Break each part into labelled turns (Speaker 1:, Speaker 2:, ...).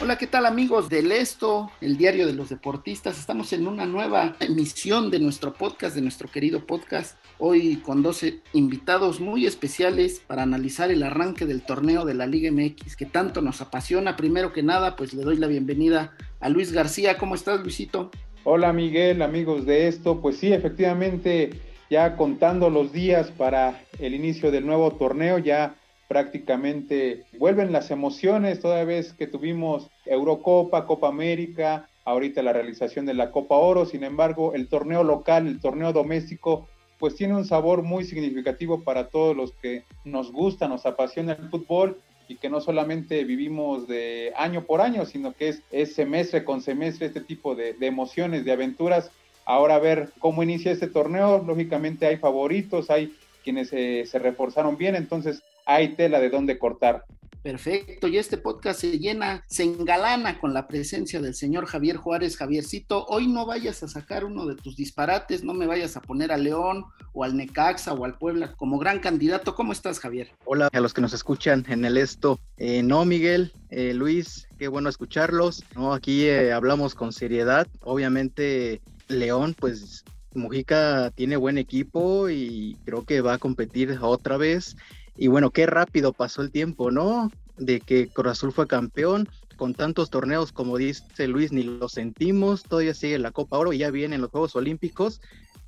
Speaker 1: Hola, ¿qué tal amigos del Esto, el diario de los deportistas? Estamos en una nueva emisión de nuestro podcast, de nuestro querido podcast, hoy con 12 invitados muy especiales para analizar el arranque del torneo de la Liga MX que tanto nos apasiona. Primero que nada, pues le doy la bienvenida a Luis García. ¿Cómo estás, Luisito?
Speaker 2: Hola Miguel, amigos de esto. Pues sí, efectivamente, ya contando los días para el inicio del nuevo torneo, ya prácticamente vuelven las emociones toda vez que tuvimos Eurocopa, Copa América, ahorita la realización de la Copa Oro, sin embargo el torneo local, el torneo doméstico, pues tiene un sabor muy significativo para todos los que nos gusta, nos apasiona el fútbol y que no solamente vivimos de año por año, sino que es, es semestre con semestre este tipo de, emociones, de aventuras. Ahora ver cómo inicia este torneo, lógicamente hay favoritos, hay quienes eh, se reforzaron bien, entonces hay tela de dónde cortar.
Speaker 1: Perfecto, y este podcast se llena, se engalana con la presencia del señor Javier Juárez. Javiercito, hoy no vayas a sacar uno de tus disparates, no me vayas a poner a León o al Necaxa o al Puebla como gran candidato. ¿Cómo estás, Javier?
Speaker 3: Hola a los que nos escuchan en el esto. Eh, no, Miguel, eh, Luis, qué bueno escucharlos. No, aquí eh, hablamos con seriedad. Obviamente, León, pues Mujica tiene buen equipo y creo que va a competir otra vez. Y bueno, qué rápido pasó el tiempo, ¿no? De que Cruz fue campeón, con tantos torneos como dice Luis, ni lo sentimos, todavía sigue la Copa Oro y ya vienen los Juegos Olímpicos,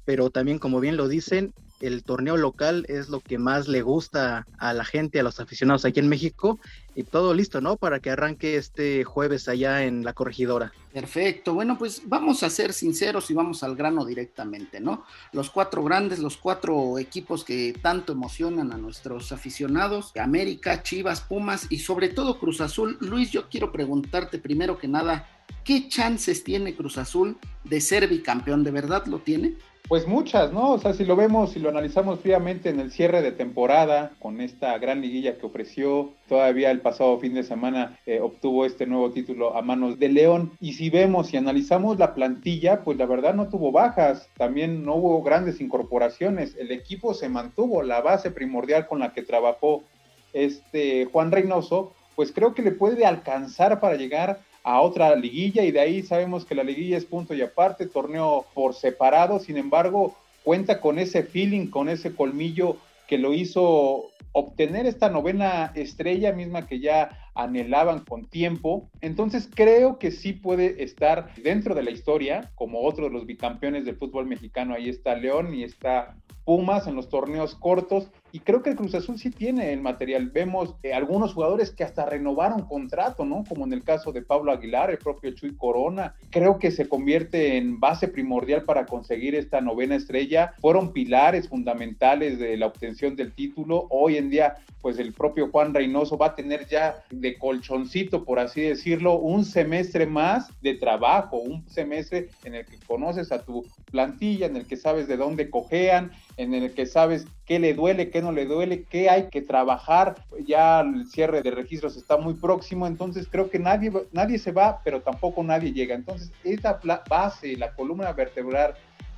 Speaker 3: pero también como bien lo dicen, el torneo local es lo que más le gusta a la gente, a los aficionados aquí en México, y todo listo, ¿no? Para que arranque este jueves allá en la corregidora.
Speaker 1: Perfecto, bueno, pues vamos a ser sinceros y vamos al grano directamente, ¿no? Los cuatro grandes, los cuatro equipos que tanto emocionan a nuestros aficionados, América, Chivas, Pumas y sobre todo Cruz Azul. Luis, yo quiero preguntarte primero que nada, ¿qué chances tiene Cruz Azul de ser bicampeón? ¿De verdad lo tiene?
Speaker 2: Pues muchas, ¿no? O sea, si lo vemos, si lo analizamos fríamente en el cierre de temporada, con esta gran liguilla que ofreció, todavía el pasado fin de semana eh, obtuvo este nuevo título a manos de León. Y si vemos y analizamos la plantilla, pues la verdad no tuvo bajas, también no hubo grandes incorporaciones, el equipo se mantuvo, la base primordial con la que trabajó este Juan Reynoso, pues creo que le puede alcanzar para llegar a otra liguilla y de ahí sabemos que la liguilla es punto y aparte, torneo por separado, sin embargo, cuenta con ese feeling, con ese colmillo que lo hizo obtener esta novena estrella misma que ya anhelaban con tiempo. Entonces creo que sí puede estar dentro de la historia como otro de los bicampeones del fútbol mexicano. Ahí está León y está Pumas en los torneos cortos y creo que el Cruz Azul sí tiene el material. Vemos eh, algunos jugadores que hasta renovaron contrato, ¿no? Como en el caso de Pablo Aguilar, el propio Chuy Corona. Creo que se convierte en base primordial para conseguir esta novena estrella. Fueron pilares fundamentales de la obtención del título. Hoy en día, pues el propio Juan Reynoso va a tener ya de colchoncito, por así decirlo, un semestre más de trabajo, un semestre en el que conoces a tu plantilla, en el que sabes de dónde cojean, en el que sabes qué le duele, qué no le duele, qué hay que trabajar. Ya el cierre de registros está muy próximo, entonces creo que nadie, nadie se va, pero tampoco nadie llega. Entonces, esta base, la columna vertebral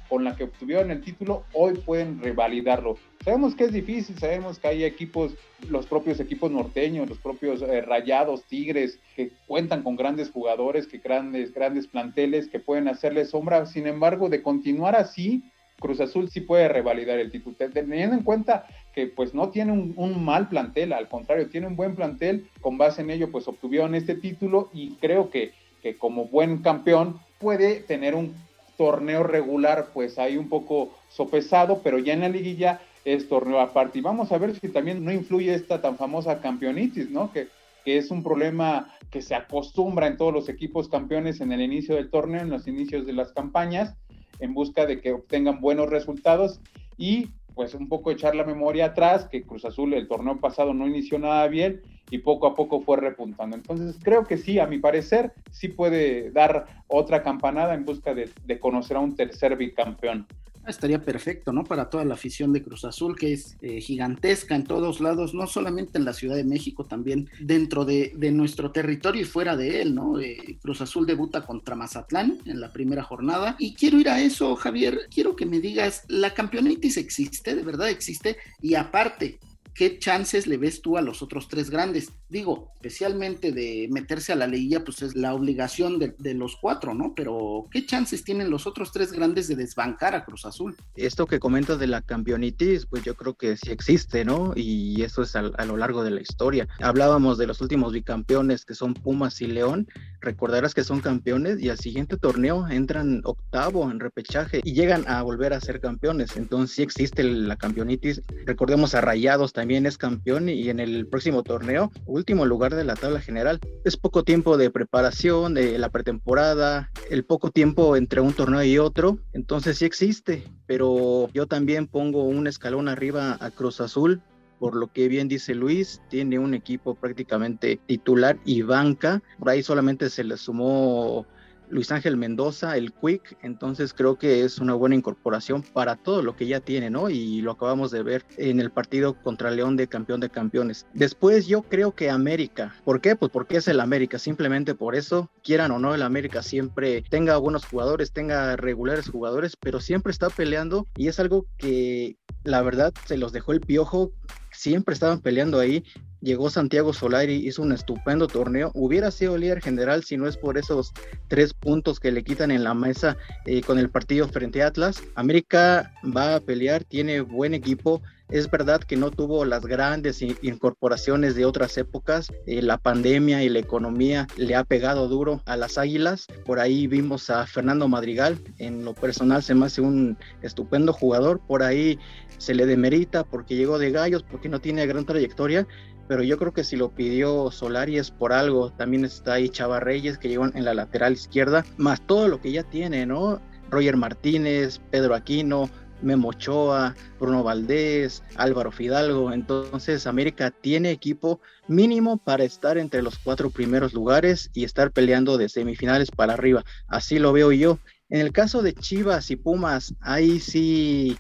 Speaker 2: con la que obtuvieron el título, hoy pueden revalidarlo. Sabemos que es difícil, sabemos que hay equipos, los propios equipos norteños, los propios eh, rayados, tigres, que cuentan con grandes jugadores, que grandes, grandes planteles, que pueden hacerle sombra. Sin embargo, de continuar así, Cruz Azul sí puede revalidar el título, teniendo en cuenta que pues no tiene un, mal plantel, al contrario, tiene un buen plantel, con base en ello pues obtuvieron este título y creo que, que como buen campeón puede tener un torneo regular pues ahí un poco sopesado, pero ya en la liguilla es torneo aparte. Y vamos a ver si también no influye esta tan famosa campeonitis, ¿no? Que, que es un problema que se acostumbra en todos los equipos campeones en el inicio del torneo, en los inicios de las campañas, en busca de que obtengan buenos resultados y pues un poco echar la memoria atrás, que Cruz Azul el torneo pasado no inició nada bien y poco a poco fue repuntando. Entonces creo que sí, a mi parecer, sí puede dar otra campanada en busca de, de conocer a un tercer bicampeón.
Speaker 1: Estaría perfecto, ¿no? Para toda la afición de Cruz Azul, que es eh, gigantesca en todos lados, no solamente en la Ciudad de México, también dentro de, nuestro territorio y fuera de él, ¿no? Eh, Cruz Azul debuta contra Mazatlán en la primera jornada. Y quiero ir a eso, Javier, quiero que me digas, ¿la campeonitis existe? ¿De verdad existe? Y aparte, ¿qué chances le ves tú a los otros tres grandes? Digo, especialmente de meterse a la liguilla, pues es la obligación de, los cuatro, ¿no? Pero ¿qué chances tienen los otros tres grandes de desbancar a Cruz Azul?
Speaker 3: Esto que comentas de la campeonitis, pues yo creo que sí existe, ¿no? Y eso es a, a lo largo de la historia. Hablábamos de los últimos bicampeones que son Pumas y León. Recordarás que son campeones y al siguiente torneo entran octavo en repechaje y llegan a volver a ser campeones. Entonces sí existe la campeonitis. Recordemos a Rayados también también es campeón y en el próximo torneo, último lugar de la tabla general. Es poco tiempo de preparación, de la pretemporada, el poco tiempo entre un torneo y otro, entonces sí existe, pero yo también pongo un escalón arriba a Cruz Azul. Por lo que bien dice Luis, tiene un equipo prácticamente titular y banca. Por ahí solamente se le sumó Luis Ángel Mendoza, el Quick, entonces creo que es una buena incorporación para todo lo que ya tiene, ¿no? Y lo acabamos de ver en el partido contra León de campeón de campeones. Después yo creo que América, ¿por qué? Pues porque es el América, simplemente por eso, quieran o no, el América siempre tenga buenos jugadores, tenga regulares jugadores, pero siempre está peleando y es algo que la verdad se los dejó el piojo siempre estaban peleando ahí. Llegó Santiago Solari, hizo un estupendo torneo. Hubiera sido líder general si no es por esos tres puntos que le quitan en la mesa eh, con el partido frente a Atlas. América va a pelear, tiene buen equipo. Es verdad que no tuvo las grandes incorporaciones de otras épocas. Eh, la pandemia y la economía le ha pegado duro a las Águilas. Por ahí vimos a Fernando Madrigal. En lo personal se me hace un estupendo jugador. Por ahí se le demerita porque llegó de Gallos, porque no tiene gran trayectoria, pero yo creo que si lo pidió Solari es por algo. También está ahí Chava Reyes, que llegó en la lateral izquierda, más todo lo que ya tiene, ¿no? Roger Martínez, Pedro Aquino, Memo Ochoa, Bruno Valdés, Álvaro Fidalgo. Entonces América tiene equipo mínimo para estar entre los cuatro primeros lugares y estar peleando de semifinales para arriba. Así lo veo yo. En el caso de Chivas y Pumas, ahí sí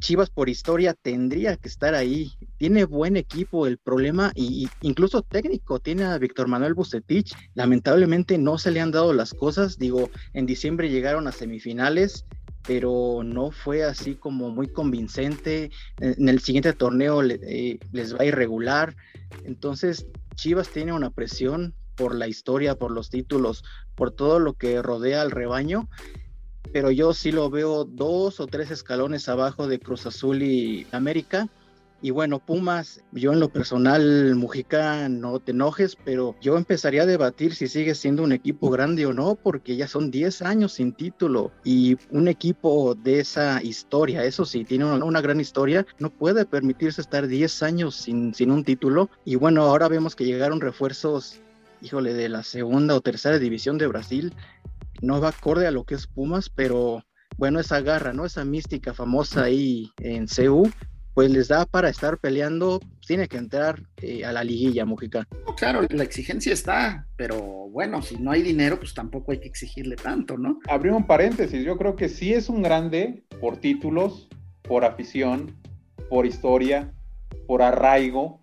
Speaker 3: Chivas por historia tendría que estar ahí. Tiene buen equipo, el problema, y, incluso técnico, tiene a Víctor Manuel Bucetich. Lamentablemente no se le han dado las cosas. Digo, en diciembre llegaron a semifinales, pero no fue así como muy convincente. En el siguiente torneo eh, les va a ir regular. Entonces, Chivas tiene una presión por la historia, por los títulos, por todo lo que rodea al rebaño pero yo sí lo veo dos o tres escalones abajo de Cruz Azul y América. Y bueno, Pumas, yo en lo personal, Mujica, no te enojes, pero yo empezaría a debatir si sigue siendo un equipo grande o no, porque ya son 10 años sin título y un equipo de esa historia, eso sí, tiene una, gran historia, no puede permitirse estar 10 años sin, sin un título. Y bueno, ahora vemos que llegaron refuerzos, híjole, de la segunda o tercera división de Brasil, no va acorde a lo que es Pumas, pero bueno, esa garra, ¿no? Esa mística famosa ahí en CU, pues les da para estar peleando, tiene que entrar eh, a la liguilla, Mujica.
Speaker 1: claro, la exigencia está, pero bueno, si no hay dinero, pues tampoco hay que exigirle tanto, ¿no?
Speaker 2: Abrí un paréntesis, yo creo que sí es un grande por títulos, por afición, por historia, por arraigo,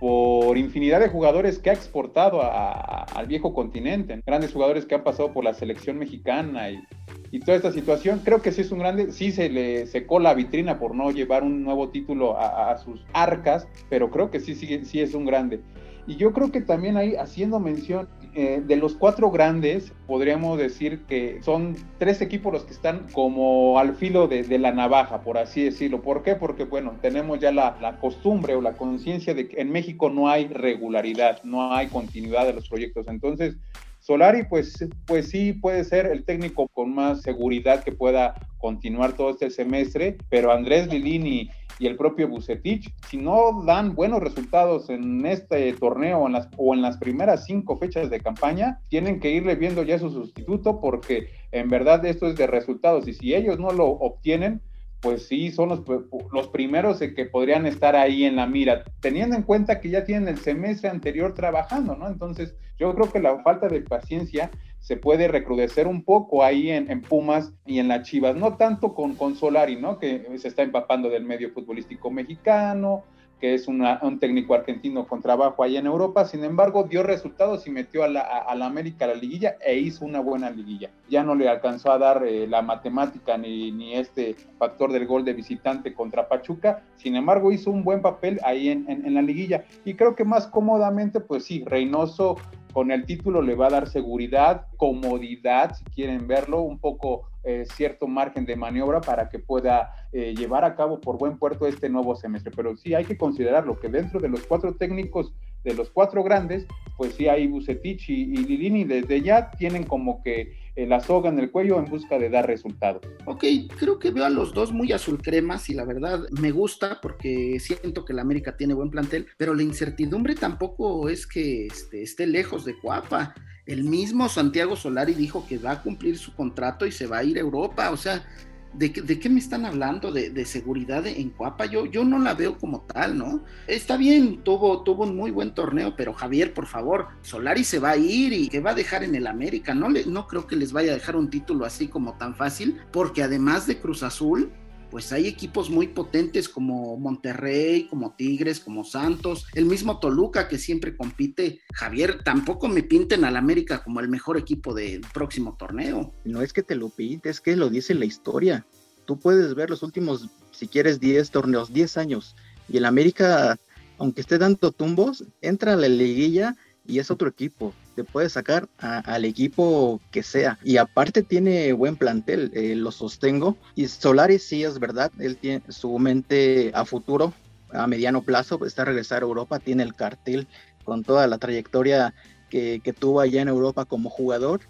Speaker 2: por infinidad de jugadores que ha exportado a, al viejo continente, grandes jugadores que han pasado por la selección mexicana y, y, toda esta situación. Creo que sí es un grande, sí se le secó la vitrina por no llevar un nuevo título a, a sus arcas, pero creo que sí, sí, sí es un grande. Y yo creo que también ahí, haciendo mención eh, de los cuatro grandes, podríamos decir que son tres equipos los que están como al filo de, la navaja, por así decirlo. ¿Por qué? Porque, bueno, tenemos ya la, la costumbre o la conciencia de que en México no hay regularidad, no hay continuidad de los proyectos. Entonces, Solari, pues, pues sí puede ser el técnico con más seguridad que pueda continuar todo este semestre, pero Andrés Lilini y el propio Bucetich. Si no dan buenos resultados en este torneo en las, o en las primeras cinco fechas de campaña, tienen que irle viendo ya su sustituto porque en verdad esto es de resultados y si ellos no lo obtienen, pues sí, son los, los primeros que podrían estar ahí en la mira, teniendo en cuenta que ya tienen el semestre anterior trabajando, ¿no? Entonces, yo creo que la falta de paciencia se puede recrudecer un poco ahí en, Pumas y en las Chivas, no tanto con, con Solari, ¿no? Que se está empapando del medio futbolístico mexicano, que es un técnico argentino con trabajo ahí en Europa, sin embargo dio resultados y metió a la, a, la América a la liguilla e hizo una buena liguilla. Ya no le alcanzó a dar eh, la matemática ni, ni, este factor del gol de visitante contra Pachuca, sin embargo hizo un buen papel ahí en, en, en la liguilla y creo que más cómodamente, pues sí, Reynoso con el título le va a dar seguridad, comodidad, si quieren verlo, un poco eh, cierto margen de maniobra para que pueda eh, llevar a cabo por buen puerto este nuevo semestre. Pero sí hay que considerarlo que dentro de los cuatro técnicos, de los cuatro grandes, pues sí hay Bucetich y, y Lilini desde ya tienen como que la soga en el cuello en busca de dar resultados.
Speaker 1: Ok, creo que veo a los dos muy azul cremas y la verdad me gusta porque siento que la América tiene buen plantel, pero la incertidumbre tampoco es que este, esté lejos de Cuapa. El mismo Santiago Solari dijo que va a cumplir su contrato y se va a ir a Europa, o sea, ¿De, qué me están hablando? ¿De, seguridad en Cuapa? Yo, yo no la veo como tal, ¿no? Está bien, tuvo, tuvo un muy buen torneo, pero Javier, por favor, Solari se va a ir y que va a dejar en el América. No, le, no creo que les vaya a dejar un título así como tan fácil, porque además de Cruz Azul, pues hay equipos muy potentes como Monterrey, como Tigres, como Santos, el mismo Toluca que siempre compite. Javier, tampoco me pinten al América como el mejor equipo del próximo torneo.
Speaker 3: No es que te lo pintes, es que lo dice la historia. Tú puedes ver los últimos, si quieres, 10 torneos, 10 años, y el América, aunque esté dando tumbos, entra a la liguilla y es otro equipo. Te puede sacar al equipo que sea. Y aparte tiene buen plantel, eh, lo sostengo. Y Solari sí es verdad, él tiene su mente a futuro, a mediano plazo, está a regresar a Europa, tiene el cartel con toda la trayectoria que, que tuvo allá en Europa como jugador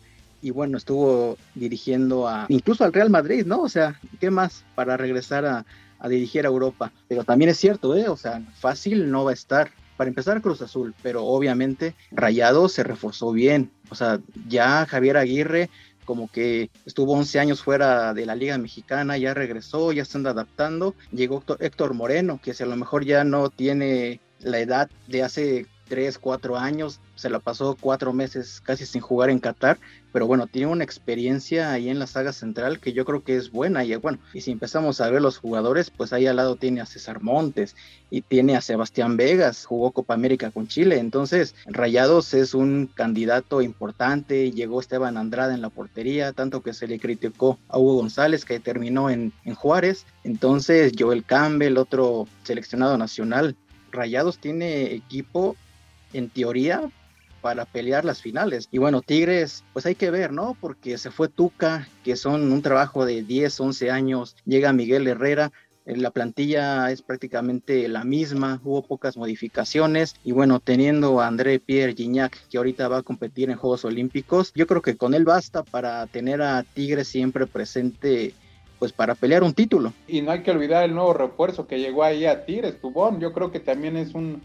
Speaker 3: y bueno, estuvo dirigiendo a incluso al Real Madrid, ¿no? O sea, ¿qué más para regresar a, a dirigir a Europa? Pero también es cierto, ¿eh? O sea, fácil no va a estar para empezar Cruz Azul, pero obviamente Rayado se reforzó bien. O sea, ya Javier Aguirre como que estuvo 11 años fuera de la Liga Mexicana, ya regresó, ya se anda adaptando. Llegó Héctor Moreno, que si a lo mejor ya no tiene la edad de hace 3, 4 años, se la pasó cuatro meses casi sin jugar en Qatar, pero bueno, tiene una experiencia ahí en la saga central que yo creo que es buena. Y bueno, y si empezamos a ver los jugadores, pues ahí al lado tiene a César Montes y tiene a Sebastián Vegas, jugó Copa América con Chile, entonces Rayados es un candidato importante, llegó Esteban Andrade en la portería, tanto que se le criticó a Hugo González que terminó en, en Juárez, entonces Joel Campbell, otro seleccionado nacional, Rayados tiene equipo en teoría para pelear las finales. Y bueno, Tigres, pues hay que ver, ¿no? Porque se fue Tuca, que son un trabajo de 10, 11 años, llega Miguel Herrera, eh, la plantilla es prácticamente la misma, hubo pocas modificaciones y bueno, teniendo a André Pierre Gignac que ahorita va a competir en Juegos Olímpicos, yo creo que con él basta para tener a Tigres siempre presente pues para pelear un título.
Speaker 2: Y no hay que olvidar el nuevo refuerzo que llegó ahí a Tigres, Tubón, yo creo que también es un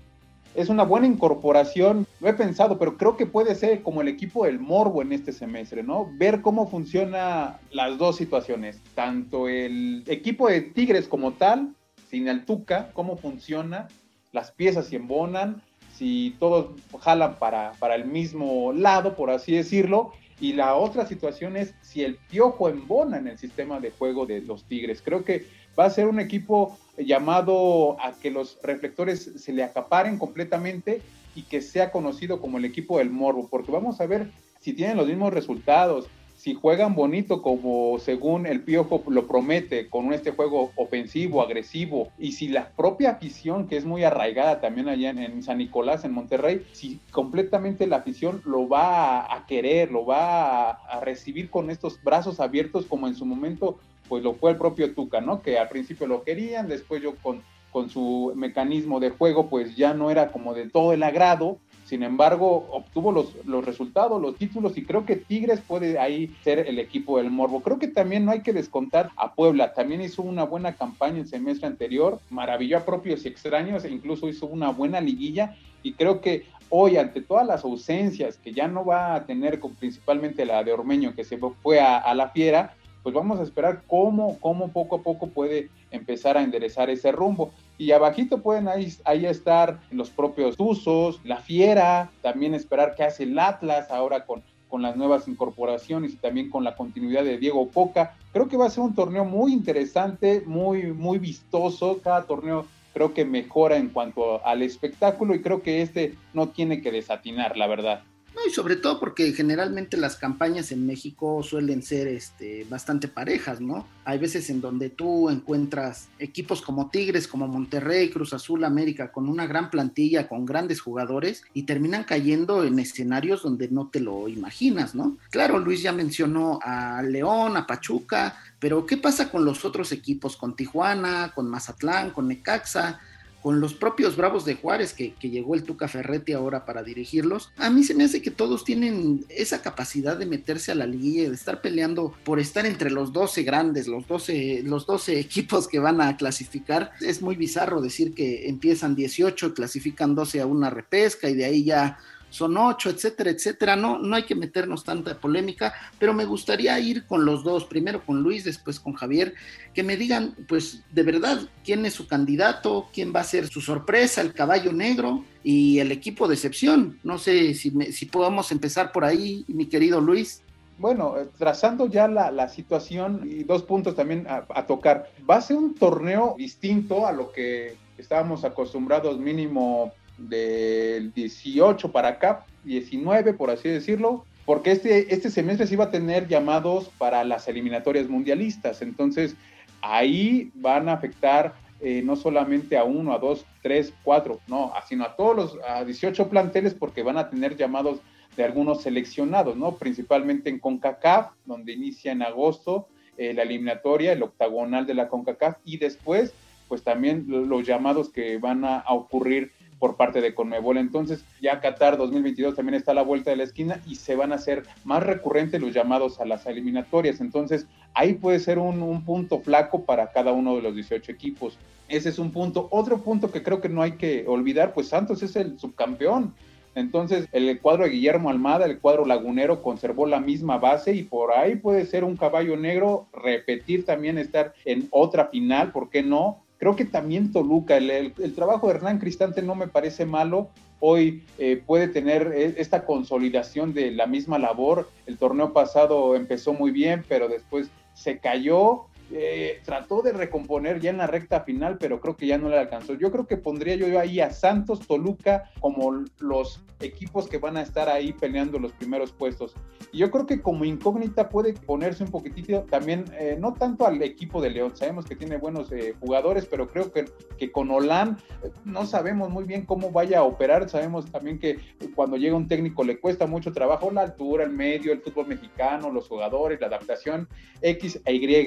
Speaker 2: es una buena incorporación, lo he pensado, pero creo que puede ser como el equipo del Morbo en este semestre, ¿no? Ver cómo funciona las dos situaciones, tanto el equipo de Tigres como tal, sin el Tuca, cómo funciona, las piezas si embonan, si todos jalan para, para el mismo lado, por así decirlo, y la otra situación es si el piojo embona en el sistema de juego de los Tigres. Creo que va a ser un equipo llamado a que los reflectores se le acaparen completamente y que sea conocido como el equipo del morbo, porque vamos a ver si tienen los mismos resultados, si juegan bonito como según el Piojo lo promete, con este juego ofensivo, agresivo, y si la propia afición, que es muy arraigada también allá en, San Nicolás, en Monterrey, si completamente la afición lo va a, querer, lo va a, a recibir con estos brazos abiertos como en su momento pues lo fue el propio Tuca, ¿no? Que al principio lo querían, después yo con, con su mecanismo de juego, pues ya no era como de todo el agrado, sin embargo, obtuvo los, los resultados, los títulos, y creo que Tigres puede ahí ser el equipo del Morbo. Creo que también no hay que descontar a Puebla, también hizo una buena campaña el semestre anterior, maravilló a propios y extraños, e incluso hizo una buena liguilla, y creo que hoy, ante todas las ausencias que ya no va a tener, principalmente la de Ormeño, que se fue a, a la Fiera, pues vamos a esperar cómo, cómo poco a poco puede empezar a enderezar ese rumbo. Y abajito pueden ahí, ahí estar los propios Tuzos, la Fiera, también esperar qué hace el Atlas ahora con, con las nuevas incorporaciones y también con la continuidad de Diego Poca. Creo que va a ser un torneo muy interesante, muy, muy vistoso. Cada torneo creo que mejora en cuanto al espectáculo y creo que este no tiene que desatinar, la verdad.
Speaker 1: No, y sobre todo porque generalmente las campañas en México suelen ser este, bastante parejas, ¿no? Hay veces en donde tú encuentras equipos como Tigres, como Monterrey, Cruz Azul, América, con una gran plantilla, con grandes jugadores, y terminan cayendo en escenarios donde no te lo imaginas, ¿no? Claro, Luis ya mencionó a León, a Pachuca, pero ¿qué pasa con los otros equipos? Con Tijuana, con Mazatlán, con Necaxa con los propios Bravos de Juárez, que, llegó el Tuca Ferretti ahora para dirigirlos, a mí se me hace que todos tienen esa capacidad de meterse a la liguilla, de estar peleando por estar entre los 12 grandes, los 12, los 12 equipos que van a clasificar. Es muy bizarro decir que empiezan 18, clasifican 12 a una repesca y de ahí ya son ocho, etcétera, etcétera. No, no hay que meternos tanta polémica, pero me gustaría ir con los dos, primero con Luis, después con Javier, que me digan, pues, de verdad, quién es su candidato, quién va a ser su sorpresa, el caballo negro y el equipo de excepción. No sé si, me, si podemos empezar por ahí, mi querido Luis.
Speaker 2: Bueno, trazando ya la, la, situación y dos puntos también a, a, tocar. Va a ser un torneo distinto a lo que estábamos acostumbrados mínimo del 18 para acá, 19 por así decirlo, porque este, este semestre se iba a tener llamados para las eliminatorias mundialistas, entonces ahí van a afectar eh, no solamente a uno, a dos, tres, cuatro, no, sino a todos los a 18 planteles porque van a tener llamados de algunos seleccionados, ¿no? Principalmente en CONCACAF, donde inicia en agosto eh, la eliminatoria, el octagonal de la CONCACAF, y después, pues también los llamados que van a ocurrir por parte de Conmebol. Entonces, ya Qatar 2022 también está a la vuelta de la esquina y se van a hacer más recurrentes los llamados a las eliminatorias. Entonces, ahí puede ser un, un, punto flaco para cada uno de los 18 equipos. Ese es un punto. Otro punto que creo que no hay que olvidar, pues Santos es el subcampeón. Entonces, el cuadro de Guillermo Almada, el cuadro lagunero, conservó la misma base y por ahí puede ser un caballo negro, repetir también estar en otra final, ¿por qué no? Creo que también Toluca, el, trabajo de Hernán Cristante no me parece malo. Hoy eh, puede tener esta consolidación de la misma labor. El torneo pasado empezó muy bien, pero después se cayó. Eh, trató de recomponer ya en la recta final, pero creo que ya no le alcanzó. Yo creo que pondría yo ahí a Santos, Toluca como los equipos que van a estar ahí peleando los primeros puestos. Y yo creo que como incógnita puede ponerse un poquitito también, eh, no tanto al equipo de León, sabemos que tiene buenos eh, jugadores, pero creo que, con Olan eh, no sabemos muy bien cómo vaya a operar, sabemos también que cuando llega un técnico le cuesta mucho trabajo la altura, el medio, el fútbol mexicano, los jugadores, la adaptación, X e Y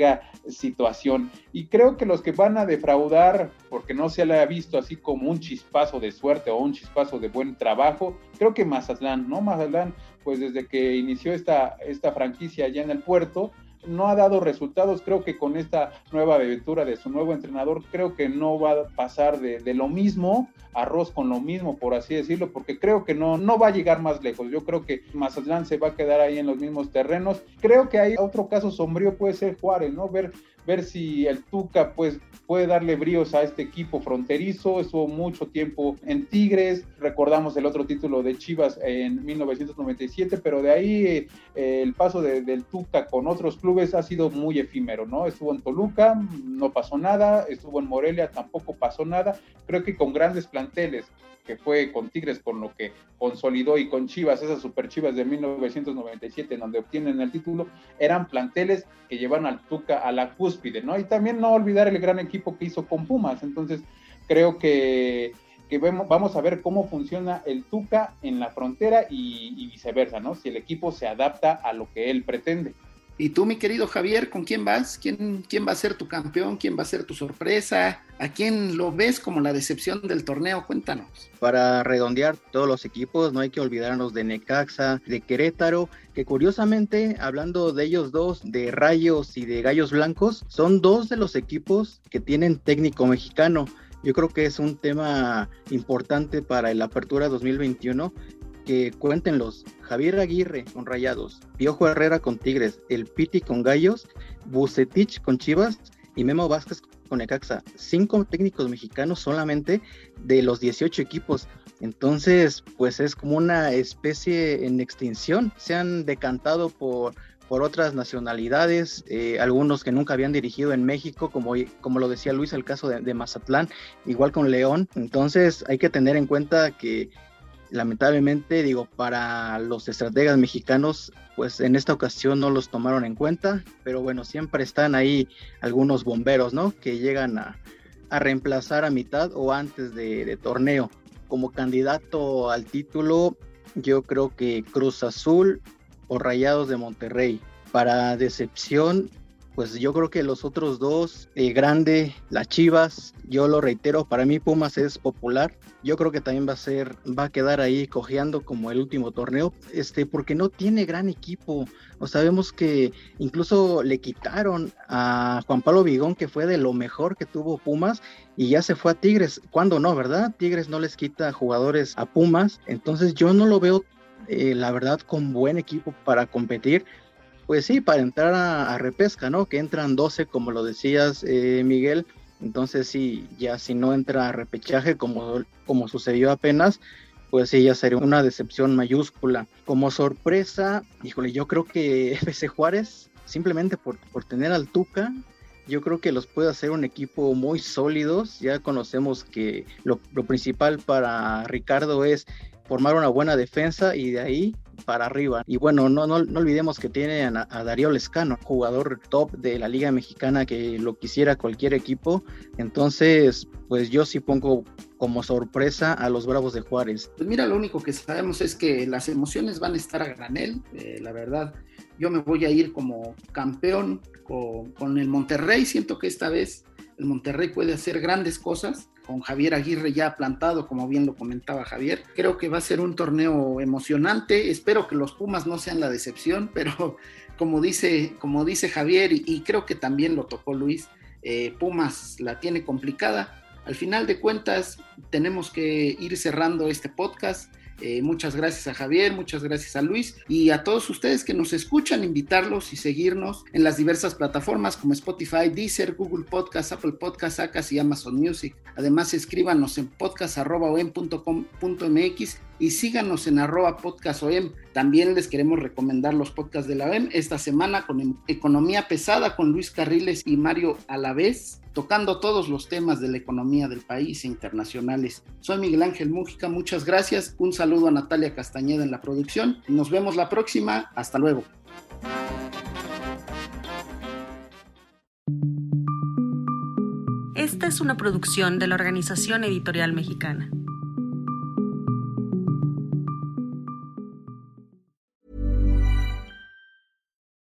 Speaker 2: situación. Y creo que los que van a defraudar, porque no se le ha visto así como un chispazo de suerte o un chispazo de buen trabajo, creo que Mazatlán, ¿no? Mazatlán, pues desde que inició esta, esta franquicia allá en el puerto, no ha dado resultados. Creo que con esta nueva aventura de su nuevo entrenador, creo que no va a pasar de, de, lo mismo, arroz con lo mismo, por así decirlo, porque creo que no, no va a llegar más lejos. Yo creo que Mazatlán se va a quedar ahí en los mismos terrenos. Creo que hay otro caso sombrío, puede ser Juárez, ¿no? Ver ver si el Tuca pues puede darle bríos a este equipo fronterizo, estuvo mucho tiempo en Tigres, recordamos el otro título de Chivas en 1997, pero de ahí eh, el paso de, del Tuca con otros clubes ha sido muy efímero, ¿no? Estuvo en Toluca, no pasó nada, estuvo en Morelia, tampoco pasó nada, creo que con grandes planteles, que fue con Tigres con lo que consolidó y con Chivas, esas super Chivas de 1997 en donde obtienen el título, eran planteles que llevan al Tuca a la cúspide, ¿no? Y también no olvidar el gran equipo que hizo con Pumas, entonces creo que, que vamos a ver cómo funciona el Tuca en la frontera y, y viceversa, ¿no? Si el equipo se adapta a lo que él pretende.
Speaker 1: ¿Y tú, mi querido Javier, con quién vas? ¿Quién, ¿Quién va a ser tu campeón? ¿Quién va a ser tu sorpresa? ¿A quién lo ves como la decepción del torneo? Cuéntanos.
Speaker 3: Para redondear todos los equipos, no hay que olvidarnos de Necaxa, de Querétaro, que curiosamente, hablando de ellos dos, de Rayos y de Gallos Blancos, son dos de los equipos que tienen técnico mexicano. Yo creo que es un tema importante para la apertura 2021 que cuéntenlos. Javier Aguirre con Rayados, Piojo Herrera con Tigres, El Piti con Gallos, Bucetich con Chivas y Memo Vázquez con Necaxa. Cinco técnicos mexicanos solamente de los 18 equipos. Entonces, pues es como una especie en extinción. Se han decantado por, por otras nacionalidades, eh, algunos que nunca habían dirigido en México, como, como lo decía Luis, el caso de, de Mazatlán, igual con León. Entonces, hay que tener en cuenta que lamentablemente, digo, para los estrategas mexicanos, pues en esta ocasión no los tomaron en cuenta, pero bueno, siempre están ahí algunos bomberos, ¿no? Que llegan a, reemplazar a mitad o antes de, de, torneo. Como candidato al título, yo creo que Cruz Azul o Rayados de Monterrey. Para decepción, pues yo creo que los otros dos, el grande, las Chivas, yo lo reitero, para mí Pumas es popular. Yo creo que también va a ser, va a quedar ahí cojeando como el último torneo, este, porque no tiene gran equipo. O sabemos que incluso le quitaron a Juan Pablo Vigón, que fue de lo mejor que tuvo Pumas, y ya se fue a Tigres. ¿Cuándo no, verdad? Tigres no les quita jugadores a Pumas, entonces yo no lo veo, eh, la verdad, con buen equipo para competir pues sí, para entrar a, repesca, ¿no? Que entran 12, como lo decías, eh, Miguel. Entonces sí, ya si no entra a repechaje como, como sucedió apenas, pues sí, ya sería una decepción mayúscula. Como sorpresa, híjole, yo creo que FC Juárez, simplemente por, por tener al Tuca, yo creo que los puede hacer un equipo muy sólidos. Ya conocemos que lo, lo principal para Ricardo es formar una buena defensa y de ahí para arriba. Y bueno, no, no, no olvidemos que tiene a, a, Darío Lescano, jugador top de la Liga Mexicana que lo quisiera cualquier equipo. Entonces, pues yo sí pongo como sorpresa a los Bravos de Juárez.
Speaker 1: Pues mira, lo único que sabemos es que las emociones van a estar a granel, eh, la verdad. Yo me voy a ir como campeón con, con el Monterrey. Siento que esta vez el Monterrey puede hacer grandes cosas con Javier Aguirre ya plantado, como bien lo comentaba Javier. Creo que va a ser un torneo emocionante. Espero que los Pumas no sean la decepción, pero como dice, como dice Javier, y, creo que también lo tocó Luis, eh, Pumas la tiene complicada. Al final de cuentas, tenemos que ir cerrando este podcast. Eh, muchas gracias a Javier, muchas gracias a Luis y a todos ustedes que nos escuchan, invitarlos y seguirnos en las diversas plataformas como Spotify, Deezer, Google Podcast, Apple Podcast, Acas y Amazon Music. Además, escríbanos en podcast.com.mx y síganos en arroba podcastom. También les queremos recomendar los podcasts de la OEM esta semana con Economía Pesada con Luis Carriles y Mario Alavés, tocando todos los temas de la economía del país e internacionales. Soy Miguel Ángel Mújica, muchas gracias. Un saludo a Natalia Castañeda en la producción. Nos vemos la próxima. Hasta luego.
Speaker 4: Esta es una producción de la Organización Editorial Mexicana.